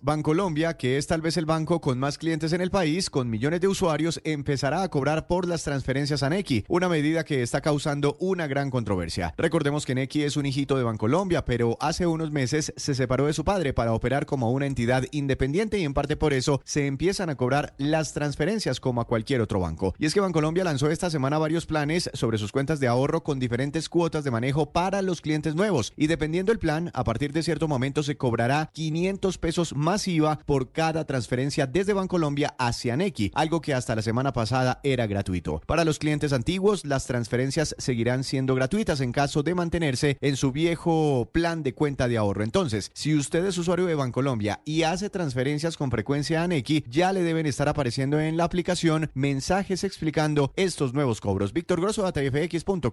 Bancolombia, que es tal vez el banco con más clientes en el país, con millones de usuarios, empezará a cobrar por las transferencias a Nequi, una medida que está causando una gran controversia. Recordemos que Nequi es un hijito de Bancolombia, pero hace unos meses se separó de su padre para operar como una entidad independiente y en parte por eso se empiezan a cobrar las transferencias como a cualquier otro banco. Y es que Bancolombia lanzó esta semana varios planes sobre sus cuentas de ahorro con diferentes cuotas de manejo para los clientes nuevos y dependiendo el plan, a partir de cierto momento se cobrará 500 pesos masiva por cada transferencia desde Bancolombia hacia Nequi, algo que hasta la semana pasada era gratuito. Para los clientes antiguos, las transferencias seguirán siendo gratuitas en caso de mantenerse en su viejo plan de cuenta de ahorro. Entonces, si usted es usuario de Bancolombia y hace transferencias con frecuencia a Nequi, ya le deben estar apareciendo en la aplicación mensajes explicando estos nuevos cobros. Víctor Grosso, ATFX.com.